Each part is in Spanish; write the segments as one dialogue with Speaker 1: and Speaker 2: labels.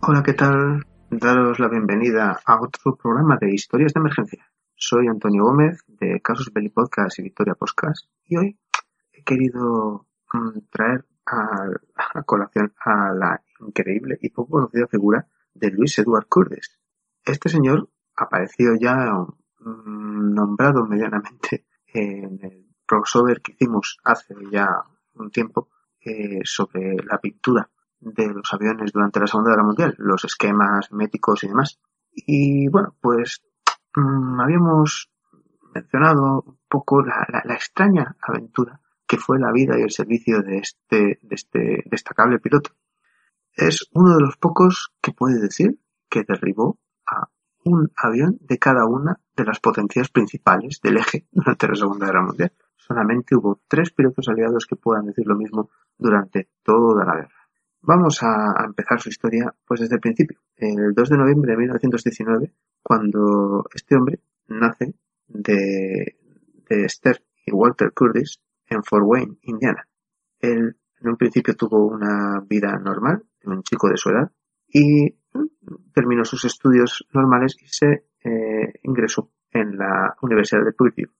Speaker 1: Hola, ¿qué tal? Daros la bienvenida a otro programa de historias de emergencia. Soy Antonio Gómez de Casos Belli Podcast y Victoria Podcast y hoy he querido mm, traer a, colación a la increíble y poco conocida figura de Luis Edward Curtis. Este señor apareció ya mm, nombrado medianamente en el crossover que hicimos hace ya un tiempo eh, sobre la pintura de los aviones durante la Segunda Guerra Mundial, los esquemas métricos y demás. Y bueno, pues mmm, habíamos mencionado un poco la, la, la, extraña aventura que fue la vida y el servicio de este, de este destacable piloto. Es uno de los pocos que puede decir que derribó a un avión de cada una de las potencias principales del eje durante la Segunda Guerra Mundial. Solamente hubo tres pilotos aliados que puedan decir lo mismo durante toda la guerra. Vamos a, empezar su historia pues desde el principio. El 2 de noviembre de 1919, cuando este hombre nace de, de Esther y Walter Curtis en Fort Wayne, Indiana. Él en un principio tuvo una vida normal, un chico de su edad, y terminó sus estudios normales y se eh, ingresó en la Universidad de Purdue.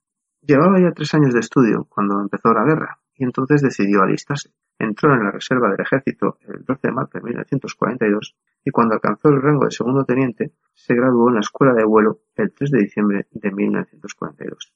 Speaker 1: Llevaba ya tres años de estudio cuando empezó la guerra y entonces decidió alistarse. Entró en la reserva del ejército el 12 de marzo de 1942 y cuando alcanzó el rango de segundo teniente se graduó en la escuela de vuelo el 3 de diciembre de 1942.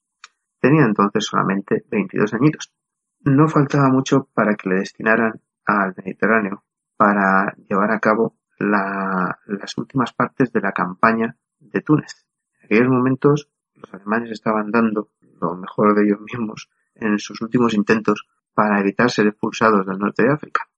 Speaker 1: Tenía entonces solamente 22 añitos. No faltaba mucho para que le destinaran al Mediterráneo para llevar a cabo la, las últimas partes de la campaña de Túnez. En aquellos momentos los alemanes estaban dando lo mejor de ellos mismos en sus últimos intentos para evitar ser expulsados del norte de África.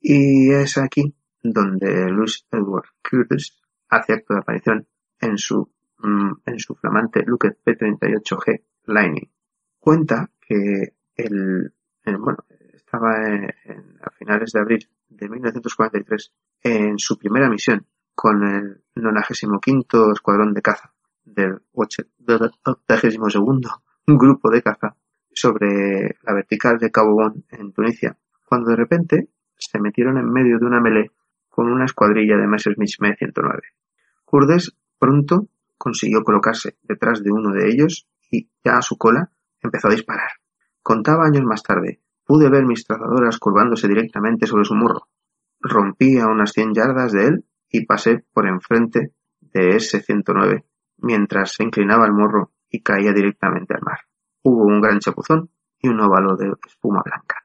Speaker 1: Y es aquí donde Louis Edward Curtis hace acto de aparición en su, mm, en su flamante Luke P-38G Lightning. Cuenta que el, el bueno, estaba en, en, a finales de abril de 1943 en su primera misión con el 95 Escuadrón de Caza del 82 Grupo de Caza sobre la vertical de Cabo Bon en Tunisia, cuando de repente se metieron en medio de una melee con una escuadrilla de Messerschmitt Me-109. Kurdes pronto consiguió colocarse detrás de uno de ellos y, ya a su cola, empezó a disparar. Contaba años más tarde, pude ver mis trazadoras curvándose directamente sobre su morro. Rompí a unas 100 yardas de él y pasé por enfrente de ese 109 mientras se inclinaba el morro y caía directamente al mar. Hubo un gran chapuzón y un óvalo de espuma blanca.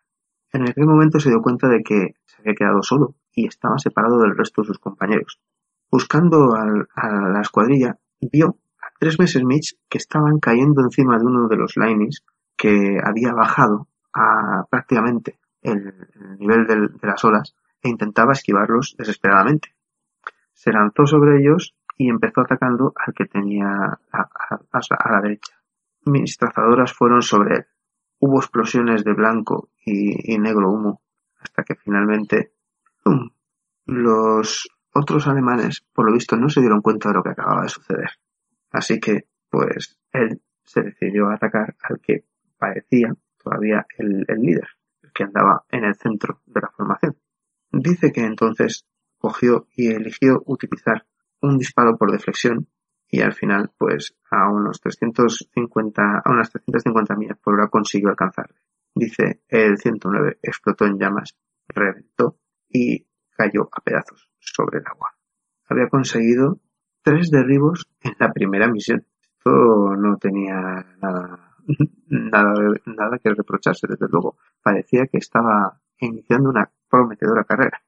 Speaker 1: En aquel momento se dio cuenta de que se había quedado solo y estaba separado del resto de sus compañeros. Buscando a la escuadrilla, vio a tres meses Mitch que estaban cayendo encima de uno de los linings que había bajado a prácticamente el, el nivel de las olas e intentaba esquivarlos desesperadamente. Se lanzó sobre ellos y empezó atacando al que tenía a la derecha mis trazadoras fueron sobre él. Hubo explosiones de blanco y, negro humo, hasta que finalmente ¡pum! los otros alemanes, por lo visto, no se dieron cuenta de lo que acababa de suceder. Así que, pues, él se decidió a atacar al que parecía todavía el, el líder, el que andaba en el centro de la formación. Dice que entonces cogió y eligió utilizar un disparo por deflexión y al final, pues a unos 350, a unas 350 millas por hora consiguió alcanzarle. Dice, el 109 explotó en llamas reventó y cayó a pedazos sobre el agua. Había conseguido tres derribos en la primera misión. Esto no tenía nada, nada, nada que reprocharse, desde luego. Parecía que estaba iniciando una prometedora carrera.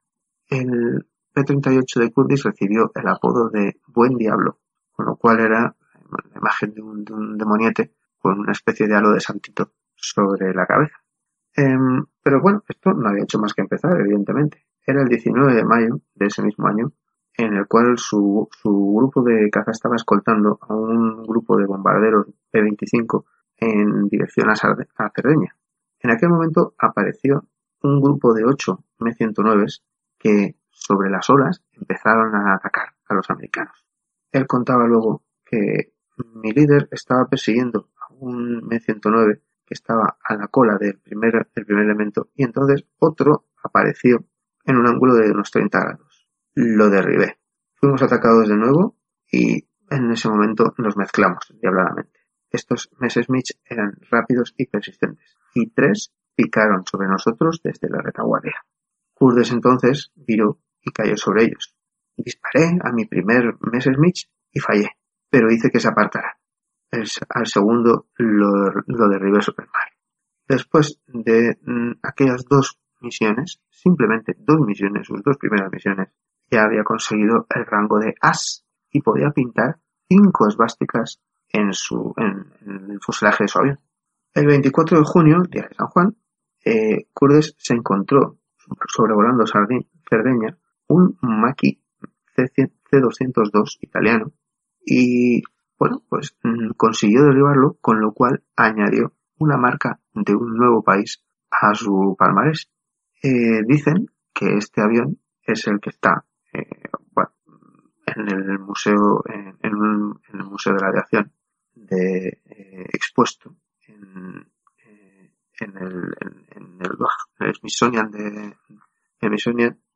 Speaker 1: El P-38 de Curtis recibió el apodo de Buen Diablo, con lo cual era la imagen de un, de un demoniete con una especie de halo de santito sobre la cabeza. Em, pero bueno, esto no había hecho más que empezar, evidentemente. Era el 19 de mayo de ese mismo año, en el cual su, su grupo de caza estaba escoltando a un grupo de bombarderos P-25 en dirección a, a Cerdeña. En aquel momento apareció un grupo de ocho M-109 que sobre las olas empezaron a atacar a los americanos. Él contaba luego que mi líder estaba persiguiendo a un M-109 que estaba a la cola del primer, del primer elemento y entonces otro apareció en un ángulo de unos 30 grados. Lo derribé. Fuimos atacados de nuevo y en ese momento nos mezclamos diabladamente. Estos Messerschmitt eran rápidos y persistentes y tres picaron sobre nosotros desde la retaguardia. Kurdes entonces viró y cayó sobre ellos. Disparé a mi primer Messerschmitt y fallé, pero hice que se apartara al segundo lo, lo derribé super mal. Después de mm, aquellas dos misiones, simplemente dos misiones, sus dos primeras misiones, ya había conseguido el rango de As y podía pintar cinco esvásticas en su en, el fuselaje de su avión. El 24 de junio, día de San Juan, eh, se encontró sobrevolando Cerdeña un Maki C202 italiano y bueno, pues mm, consiguió derribarlo, con lo cual añadió una marca de un nuevo país a su palmarés. Eh, dicen que este avión es el que está eh, en el museo en, el museo de la aviación de eh, expuesto en, en el en, el, Smithsonian de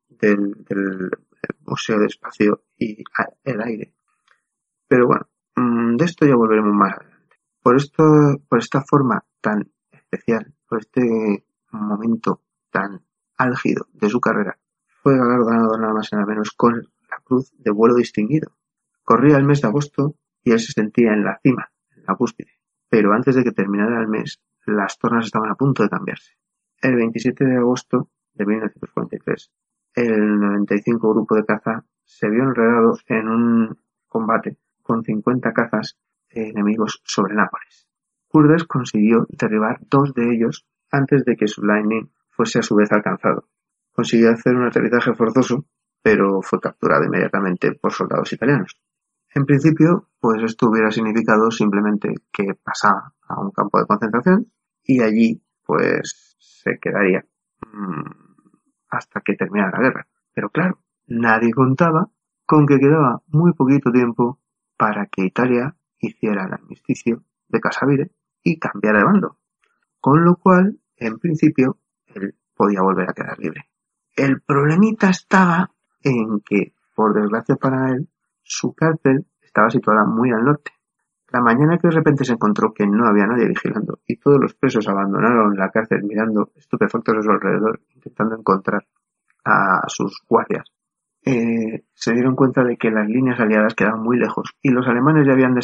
Speaker 1: del, del museo de espacio y el aire pero bueno Mm, de esto ya volveremos más adelante. Por esto, por esta forma tan especial, por este momento tan álgido de su carrera, fue galardonado nada más y nada menos con la Cruz de Vuelo Distinguido. Corría el mes de agosto y él se sentía en la cima, en la cúspide. Pero antes de que terminara el mes, las tornas estaban a punto de cambiarse. El 27 de agosto de 1943, el 95 Grupo de Caza se vio enredado en un combate con cincuenta cazas enemigos sobre Nápoles. Kurdes consiguió derribar dos de ellos antes de que su Lightning fuese a su vez alcanzado. Consiguió hacer un aterrizaje forzoso, pero fue capturado inmediatamente por soldados italianos. En principio, pues esto hubiera significado simplemente que pasaba a un campo de concentración y allí pues se quedaría mmm, hasta que terminara la guerra. Pero claro, nadie contaba con que quedaba muy poquito tiempo para que Italia hiciera el armisticio de Casavire y cambiara de bando, con lo cual, en principio, él podía volver a quedar libre. El problemita estaba en que, por desgracia para él, su cárcel estaba situada muy al norte. La mañana que de repente se encontró que no había nadie vigilando y todos los presos abandonaron la cárcel mirando estupefactos a su alrededor, intentando encontrar a sus guardias eh, se dieron cuenta de que las líneas aliadas quedaban muy lejos y los alemanes ya habían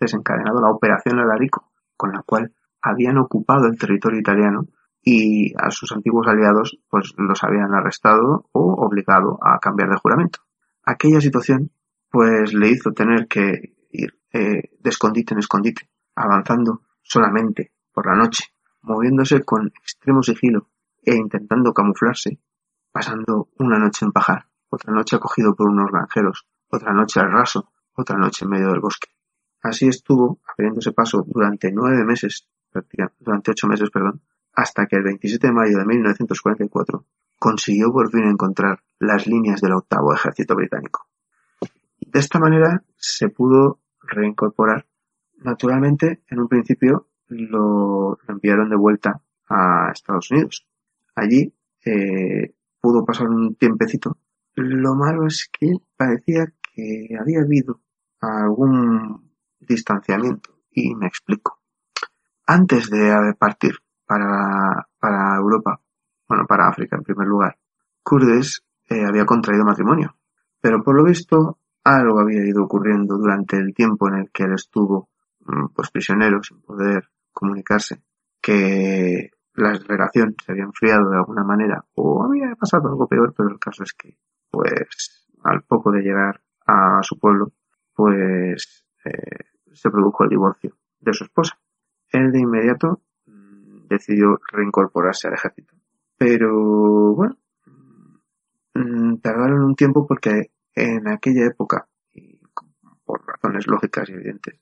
Speaker 1: desencadenado la operación Alarico, con la cual habían ocupado el territorio italiano y a sus antiguos aliados pues los habían arrestado o obligado a cambiar de juramento. Aquella situación pues le hizo tener que ir eh, de escondite en escondite, avanzando solamente por la noche, moviéndose con extremo sigilo e intentando camuflarse, pasando una noche en pajar otra noche acogido por unos granjeros, otra noche al raso, otra noche en medio del bosque. Así estuvo, abriéndose paso durante nueve meses, durante ocho meses, perdón, hasta que el 27 de mayo de 1944 consiguió por fin encontrar las líneas del octavo ejército británico. De esta manera se pudo reincorporar. Naturalmente, en un principio lo enviaron de vuelta a Estados Unidos. Allí eh, pudo pasar un tiempecito lo malo es que parecía que había habido algún distanciamiento y me explico. Antes de partir para, para Europa, bueno, para África en primer lugar, Curtis eh, había contraído matrimonio, pero por lo visto algo había ido ocurriendo durante el tiempo en el que él estuvo mm, pues prisionero sin poder comunicarse, que la relación se había enfriado de alguna manera o había pasado algo peor, pero el caso es que pues al poco de llegar a su pueblo pues eh, se produjo el divorcio de su esposa. Él de inmediato mm, decidió reincorporarse al ejército. Pero bueno, mm, tardaron un tiempo porque en aquella época, y por razones lógicas y evidentes,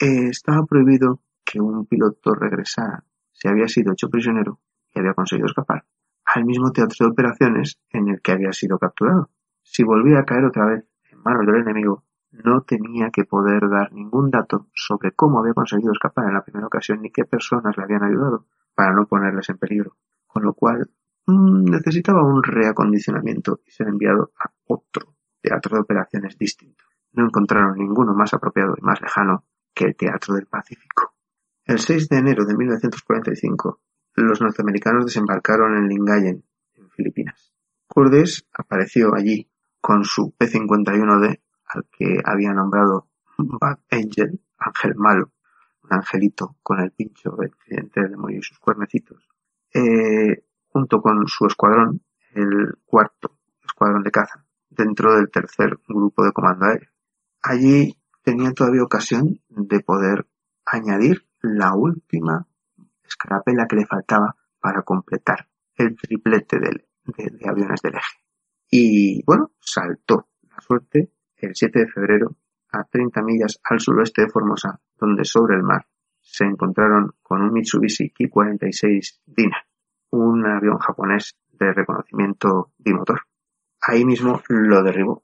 Speaker 1: eh, estaba prohibido que un piloto regresara si había sido hecho prisionero y había conseguido escapar al mismo teatro de operaciones en el que había sido capturado. Si volvía a caer otra vez en manos del enemigo, no tenía que poder dar ningún dato sobre cómo había conseguido escapar en la primera ocasión ni qué personas le habían ayudado para no ponerles en peligro, con lo cual mm, necesitaba un reacondicionamiento y ser enviado a otro teatro de operaciones distinto. No encontraron ninguno más apropiado y más lejano que el Teatro del Pacífico. El 6 de enero de 1945, los norteamericanos desembarcaron en Lingayen, en Filipinas. Curtis apareció allí con su P-51D al que había nombrado Bad Angel, ángel malo, un angelito con el pincho del demonio y sus cuernecitos, eh, junto con su escuadrón, el cuarto escuadrón de caza, dentro del tercer grupo de comando aéreo. Allí tenían todavía ocasión de poder añadir la última escarapela que le faltaba para completar el triplete de, aviones del eje. Y bueno, saltó la suerte el 7 de febrero, a 30 millas al suroeste de Formosa, donde sobre el mar se encontraron con un Mitsubishi Ki-46 Dina, un avión japonés de reconocimiento bimotor. Ahí mismo lo derribó.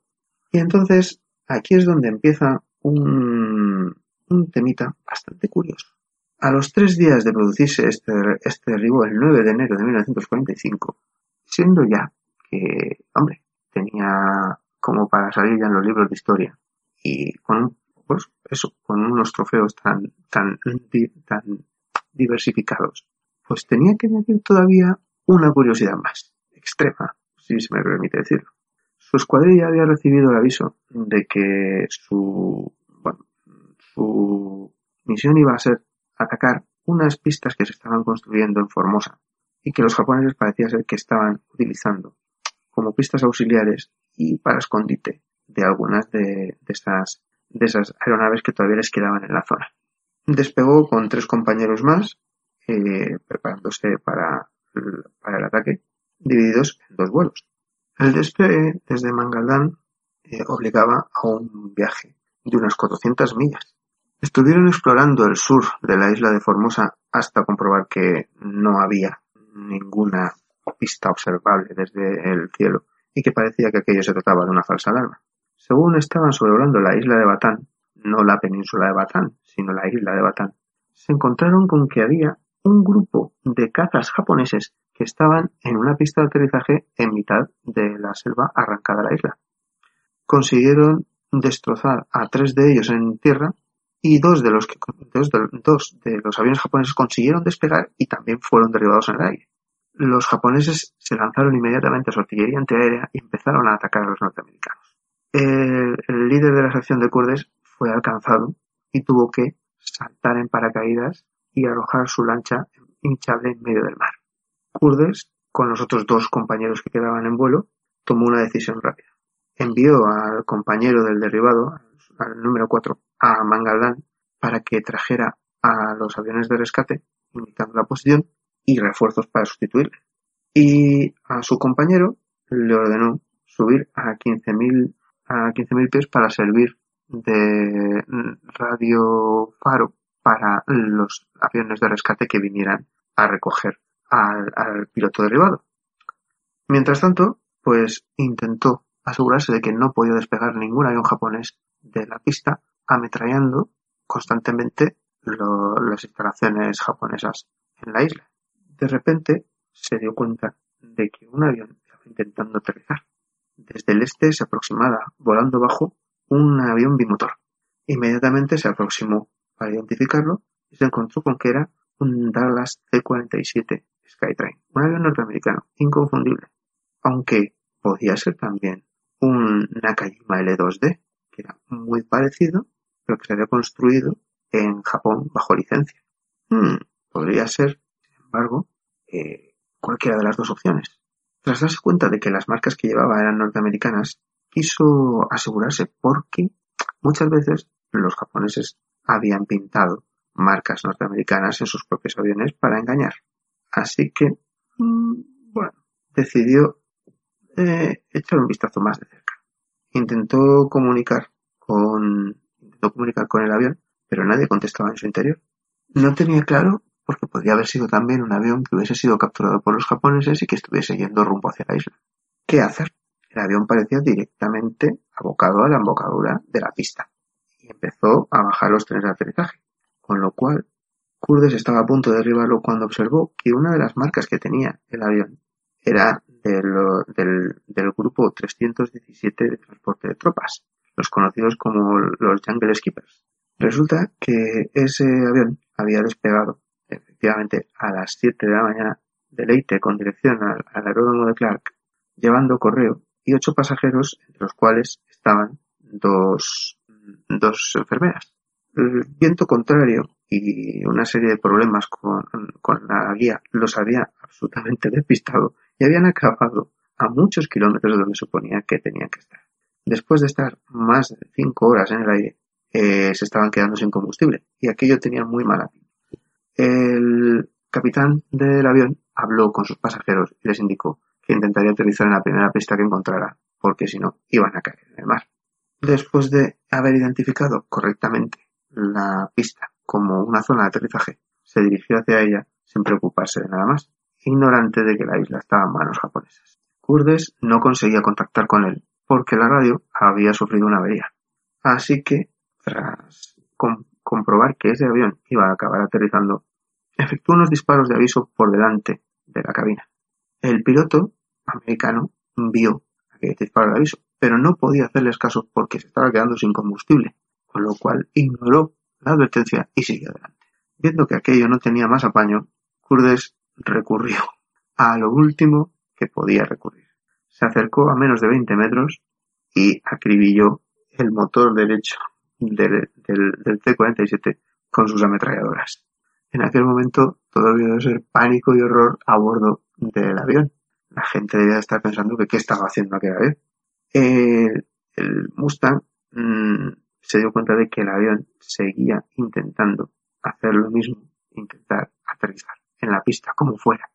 Speaker 1: Y entonces aquí es donde empieza un, un temita bastante curioso. A los tres días de producirse este, este derribo, el 9 de enero de 1945, siendo ya que, hombre, tenía como para salir ya en los libros de historia y con pues eso con unos trofeos tan tan tan diversificados pues tenía que añadir todavía una curiosidad más extrema si se me permite decirlo su escuadrilla había recibido el aviso de que su bueno, su misión iba a ser atacar unas pistas que se estaban construyendo en Formosa y que los japoneses parecía ser que estaban utilizando como pistas auxiliares y para escondite de algunas de, esas, de esas aeronaves que todavía les quedaban en la zona. Despegó con tres compañeros más, eh, preparándose para, para el ataque, divididos en dos vuelos. El despegue desde Mangaldán eh, obligaba a un viaje de unas 400 millas. Estuvieron explorando el sur de la isla de Formosa hasta comprobar que no había ninguna pista observable desde el cielo y que parecía que aquello se trataba de una falsa alarma. Según estaban sobrevolando la isla de Batán, no la península de Batán, sino la isla de Batán, se encontraron con que había un grupo de cazas japoneses que estaban en una pista de aterrizaje en mitad de la selva arrancada de la isla. Consiguieron destrozar a tres de ellos en tierra y dos de los que dos de, los aviones japoneses consiguieron despegar y también fueron derribados en el aire. Los japoneses se lanzaron inmediatamente a su artillería antiaérea y empezaron a atacar a los norteamericanos. El, líder de la sección de Kurdes fue alcanzado y tuvo que saltar en paracaídas y arrojar su lancha hinchable en medio del mar. Kurdes, con los otros dos compañeros que quedaban en vuelo, tomó una decisión rápida. Envió al compañero del derribado, al número 4, a Mangaldan, para que trajera a los aviones de rescate, indicando la posición, y refuerzos para sustituirle. Y a su compañero le ordenó subir a 15.000 a 15.000 pies para servir de radio faro para los aviones de rescate que vinieran a recoger al, al piloto derribado. Mientras tanto, pues intentó asegurarse de que no podía despegar ningún avión japonés de la pista, ametrallando constantemente las instalaciones japonesas en la isla. De repente se dio cuenta de que un avión estaba intentando aterrizar. Desde el este se aproximaba, volando bajo, un avión bimotor. Inmediatamente se aproximó para identificarlo y se encontró con que era un Dallas C-47 Skytrain, un avión norteamericano, inconfundible. Aunque podía ser también un Nakajima L2D, que era muy parecido, pero que se había construido en Japón bajo licencia. Hmm, podría ser, sin embargo, eh, cualquiera de las dos opciones. Tras darse cuenta de que las marcas que llevaba eran norteamericanas, quiso asegurarse porque muchas veces los japoneses habían pintado marcas norteamericanas en sus propios aviones para engañar. Así que, mm, bueno, decidió eh, echar un vistazo más de cerca. Intentó comunicar con, intentó comunicar con el avión, pero nadie contestaba en su interior. No tenía claro porque podría haber sido también un avión que hubiese sido capturado por los japoneses y que estuviese yendo rumbo hacia la isla. ¿Qué hacer? El avión parecía directamente abocado a la embocadura de la pista y empezó a bajar los trenes de aterrizaje, con lo cual Estaba a punto de derribarlo cuando observó que una de las marcas que tenía el avión era del, del, grupo 317 de transporte de tropas, los conocidos como los Jungle Skippers. Resulta que ese avión había despegado efectivamente a las 7 de la mañana de Leite con dirección al, aeródromo de Clark, llevando correo y ocho pasajeros, entre los cuales estaban dos, dos enfermeras. El viento contrario y una serie de problemas con, con la guía los había absolutamente despistado y habían acabado a muchos kilómetros de donde suponía que tenían que estar. Después de estar más de cinco horas en el aire, eh, se estaban quedando sin combustible y aquello tenía muy mala pinta. El capitán del avión habló con sus pasajeros y les indicó que intentaría aterrizar en la primera pista que encontrara, porque si no, iban a caer en el mar. Después de haber identificado correctamente la pista como una zona de aterrizaje, se dirigió hacia ella sin preocuparse de nada más, ignorante de que la isla estaba en manos japonesas. Kurdes no conseguía contactar con él porque la radio había sufrido una avería. Así que, tras comprobar que ese avión iba a acabar aterrizando, efectuó unos disparos de aviso por delante de la cabina. El piloto americano vio aquel disparo de aviso, pero no podía hacerles caso porque se estaba quedando sin combustible, con lo cual ignoró la advertencia y siguió adelante. Viendo que aquello no tenía más apaño, Kurdes recurrió a lo último que podía recurrir. Se acercó a menos de 20 metros y acribilló el motor derecho del, del, T-47 con sus ametralladoras. En aquel momento todo debió ser pánico y horror a bordo del avión. La gente debía estar pensando que qué estaba haciendo aquel avión. El, Mustang mm, se dio cuenta de que el avión seguía intentando hacer lo mismo, intentar aterrizar en la pista, como fuera.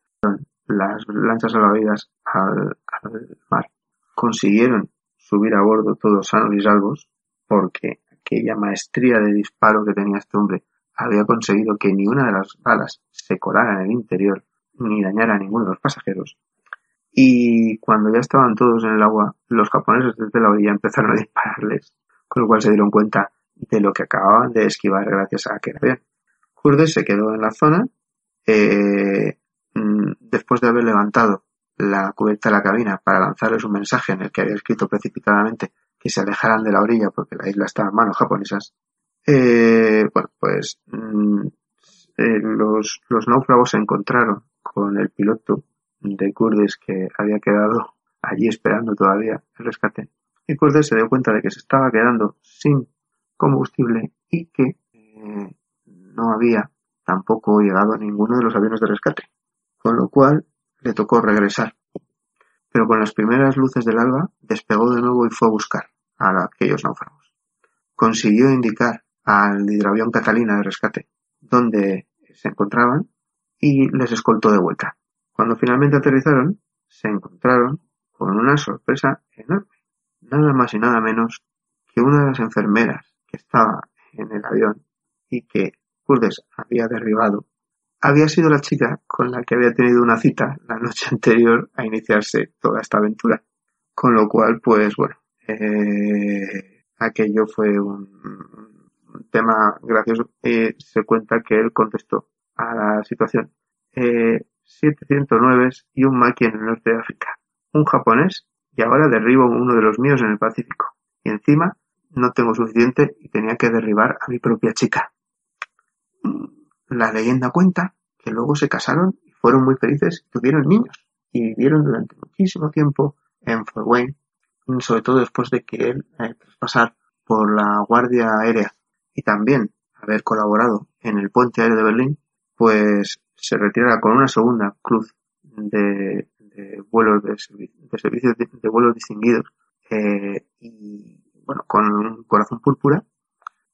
Speaker 1: Las lanchas salvavidas al, al mar consiguieron subir a bordo todos sanos y salvos porque aquella maestría de disparo que tenía este hombre había conseguido que ni una de las balas se colara en el interior ni dañara a ninguno de los pasajeros. Y cuando ya estaban todos en el agua, los japoneses desde la orilla empezaron a dispararles, con lo cual se dieron cuenta de lo que acababan de esquivar gracias a aquel avión. Kurdes se quedó en la zona eh, mm, después de haber levantado la cubierta de la cabina para lanzarles un mensaje en el que había escrito precipitadamente que se alejaran de la orilla porque la isla estaba en manos japonesas, eh, bueno, pues mm, eh, los, los náufragos se encontraron con el piloto de Kurdes que había quedado allí esperando todavía el rescate. Y Kurdes se dio cuenta de que se estaba quedando sin combustible y que no había tampoco llegado a ninguno de los aviones de rescate, con lo cual le tocó regresar. Pero con las primeras luces del alba despegó de nuevo y fue a buscar a aquellos náufragos. Consiguió indicar al hidroavión Catalina de rescate dónde se encontraban y les escoltó de vuelta. Cuando finalmente aterrizaron, se encontraron con una sorpresa enorme. Nada más y nada menos que una de las enfermeras que estaba en el avión y que Kurdes había derribado, había sido la chica con la que había tenido una cita la noche anterior a iniciarse toda esta aventura. Con lo cual, pues bueno, eh, aquello fue un, tema gracioso. Eh, se cuenta que él contestó a la situación. Eh, 709 y un maqui en el norte de África. Un japonés y ahora derribo uno de los míos en el Pacífico. Y encima no tengo suficiente y tenía que derribar a mi propia chica. La leyenda cuenta que luego se casaron y fueron muy felices y tuvieron niños y vivieron durante muchísimo tiempo en Fort Wayne, sobre todo después de que él, eh, pasar por la Guardia Aérea y también haber colaborado en el puente aéreo de Berlín, pues se retirara con una segunda cruz de, vuelos de, servicios de, vuelos distinguidos eh, y bueno con un corazón púrpura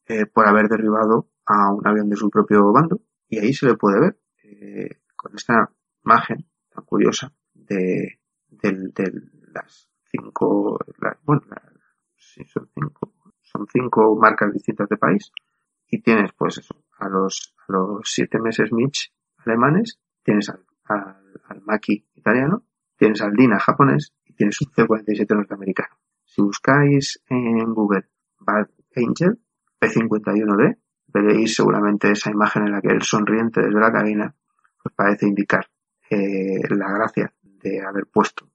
Speaker 1: eh, por haber derribado a un avión de su propio bando. Y ahí se le puede ver eh, con esta imagen tan curiosa de, las cinco bueno son cinco son cinco marcas distintas de país. Y tienes pues eso a los a los siete meses Mitch alemanes tienes al, al, Maki italiano tienes al Dina japonés y tienes un C-47 norteamericano. Si buscáis en Google Bad Angel P51D veréis seguramente esa imagen en la que el sonriente desde la cabina pues parece indicar eh, la gracia de haber puesto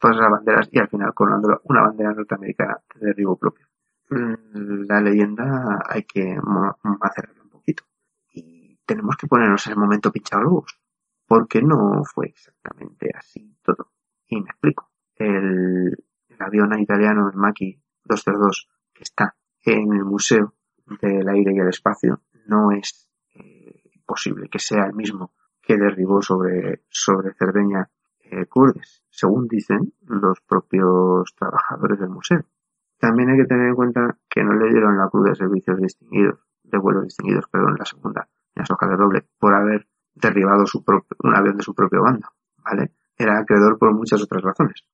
Speaker 1: todas esas banderas y al final coronando una bandera norteamericana de derribo propio. Mm, la leyenda hay que macerarla un poquito. Y tenemos que ponernos en el momento pinchaglobos porque no fue exactamente así todo. Y me explico. El, avión italiano, el Maki 202, que está en el Museo del Aire y el Espacio, no es eh, posible que sea el mismo que derribó sobre, sobre Cerdeña eh, Kurdes, según dicen los propios trabajadores del museo. También hay que tener en cuenta que no le dieron la cruz de servicios distinguidos, de vuelos distinguidos, perdón, la segunda, en las de doble, por haber derribado su propio, un avión de su propio bando, ¿vale? Era acreedor por muchas otras razones.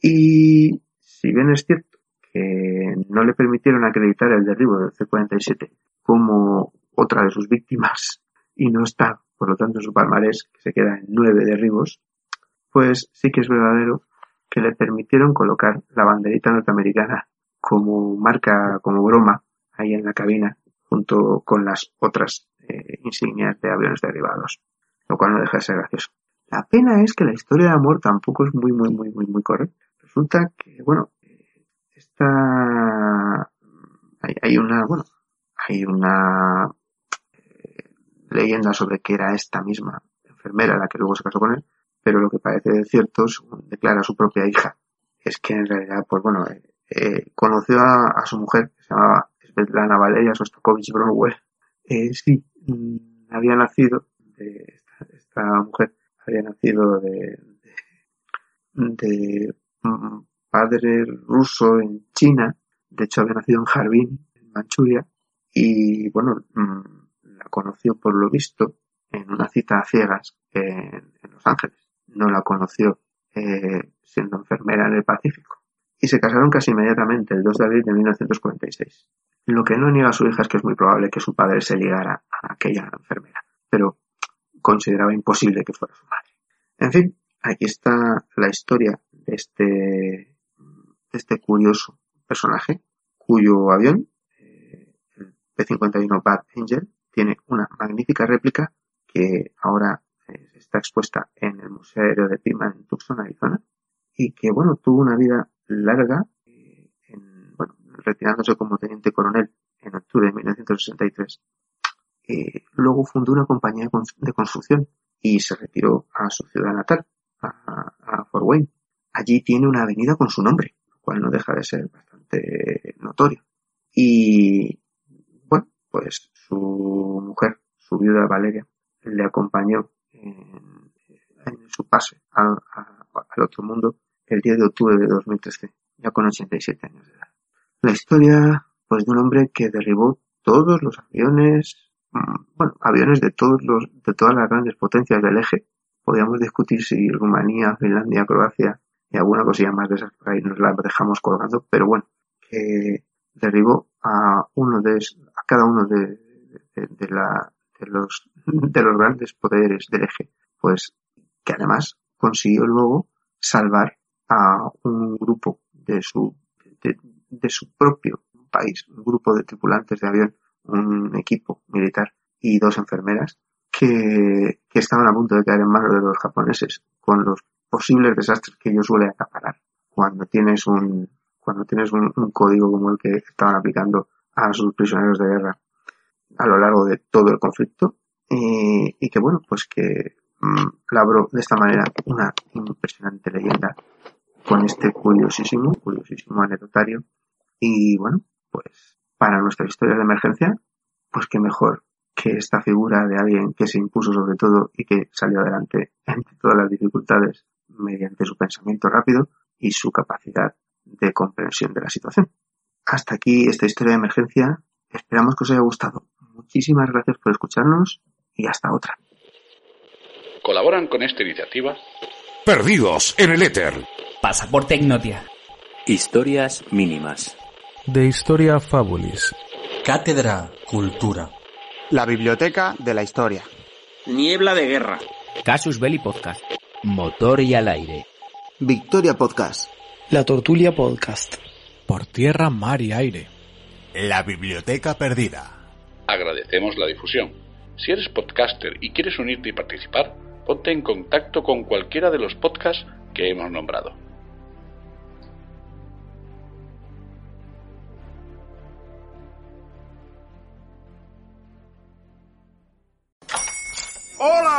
Speaker 1: Y si bien es cierto que no le permitieron acreditar el derribo del C-47 como otra de sus víctimas y no está, por lo tanto, en su palmarés, que se queda en nueve derribos, pues sí que es verdadero que le permitieron colocar la banderita norteamericana como marca, como broma, ahí en la cabina, junto con las otras eh, insignias de aviones derribados, lo cual no deja de ser gracioso. La pena es que la historia de amor tampoco es muy, muy, muy, muy, muy correcta. Resulta que, bueno, esta, hay, hay una, bueno, hay una eh, leyenda sobre que era esta misma enfermera la que luego se casó con él, pero lo que parece cierto, según declara su propia hija, es que en realidad, pues bueno, eh, eh, conoció a, su mujer, que se llamaba Svetlana Valeria Sostakovich Bronwell. Eh, sí, mm, había nacido, de esta, mujer había nacido de, mm, padre ruso en China, de hecho había nacido en Harbin, en Manchuria, y bueno, mm, la conoció por lo visto en una cita a ciegas en Los Ángeles no la conoció eh, siendo enfermera en el Pacífico. Y se casaron casi inmediatamente, el 2 de abril de 1946. Lo que no niega a su hija es que es muy probable que su padre se ligara a aquella enfermera, pero consideraba imposible que fuera su madre. En fin, aquí está la historia de este, de este curioso personaje, cuyo avión, eh, el P-51 Bad Angel, tiene una magnífica réplica que ahora está expuesta en el Museo Aéreo de Pima en Tucson, Arizona, y que, bueno, tuvo una vida larga, eh, retirándose como teniente coronel en octubre de 1963. Eh, luego fundó una compañía de construcción y se retiró a su ciudad natal, a, Fort Wayne. Allí tiene una avenida con su nombre, lo cual no deja de ser bastante notorio. Y, bueno, pues su mujer, su viuda Valeria, le acompañó en, su pase al, otro mundo el 10 de octubre de 2013, ya con 87 años de edad. La historia, pues, de un hombre que derribó todos los aviones, mm, bueno, aviones de todos los, de todas las grandes potencias del eje. Podríamos discutir si Rumanía, Finlandia, Croacia y alguna cosilla más de esas por ahí nos la dejamos colgando, pero bueno, que derribó a uno de, a cada uno de, de la, de los, de los grandes poderes del eje, pues que además consiguió luego salvar a un grupo de su, de, su propio país, un grupo de tripulantes de avión, un equipo militar y dos enfermeras que, que estaban a punto de caer en manos de los japoneses con los posibles desastres que ellos suelen acaparar cuando tienes un cuando tienes un, código como el que estaban aplicando a sus prisioneros de guerra a lo largo de todo el conflicto y, que bueno, pues que mm, labró de esta manera una impresionante leyenda con este curiosísimo, curiosísimo anecdotario. Y bueno, pues para nuestra historia de emergencia, pues qué mejor que esta figura de alguien que se impuso sobre todo y que salió adelante entre todas las dificultades mediante su pensamiento rápido y su capacidad de comprensión de la situación. Hasta aquí esta historia de emergencia. Esperamos que os haya gustado. Muchísimas gracias por escucharnos y hasta otra.
Speaker 2: Colaboran con esta iniciativa
Speaker 3: Perdidos en el éter.
Speaker 4: Pasaporte Ignotia.
Speaker 5: Historias mínimas.
Speaker 6: De Historia Fabulis.
Speaker 7: Cátedra Cultura.
Speaker 8: La Biblioteca de la Historia.
Speaker 9: Niebla de Guerra.
Speaker 4: Casus Belli Podcast.
Speaker 5: Motor y al aire.
Speaker 8: Victoria Podcast.
Speaker 10: La Tortulia Podcast.
Speaker 11: Por tierra, mar y aire.
Speaker 3: La Biblioteca Perdida.
Speaker 2: Agradecemos la difusión. Si eres podcaster y quieres unirte y participar, ponte en contacto con cualquiera de los podcasts que hemos nombrado.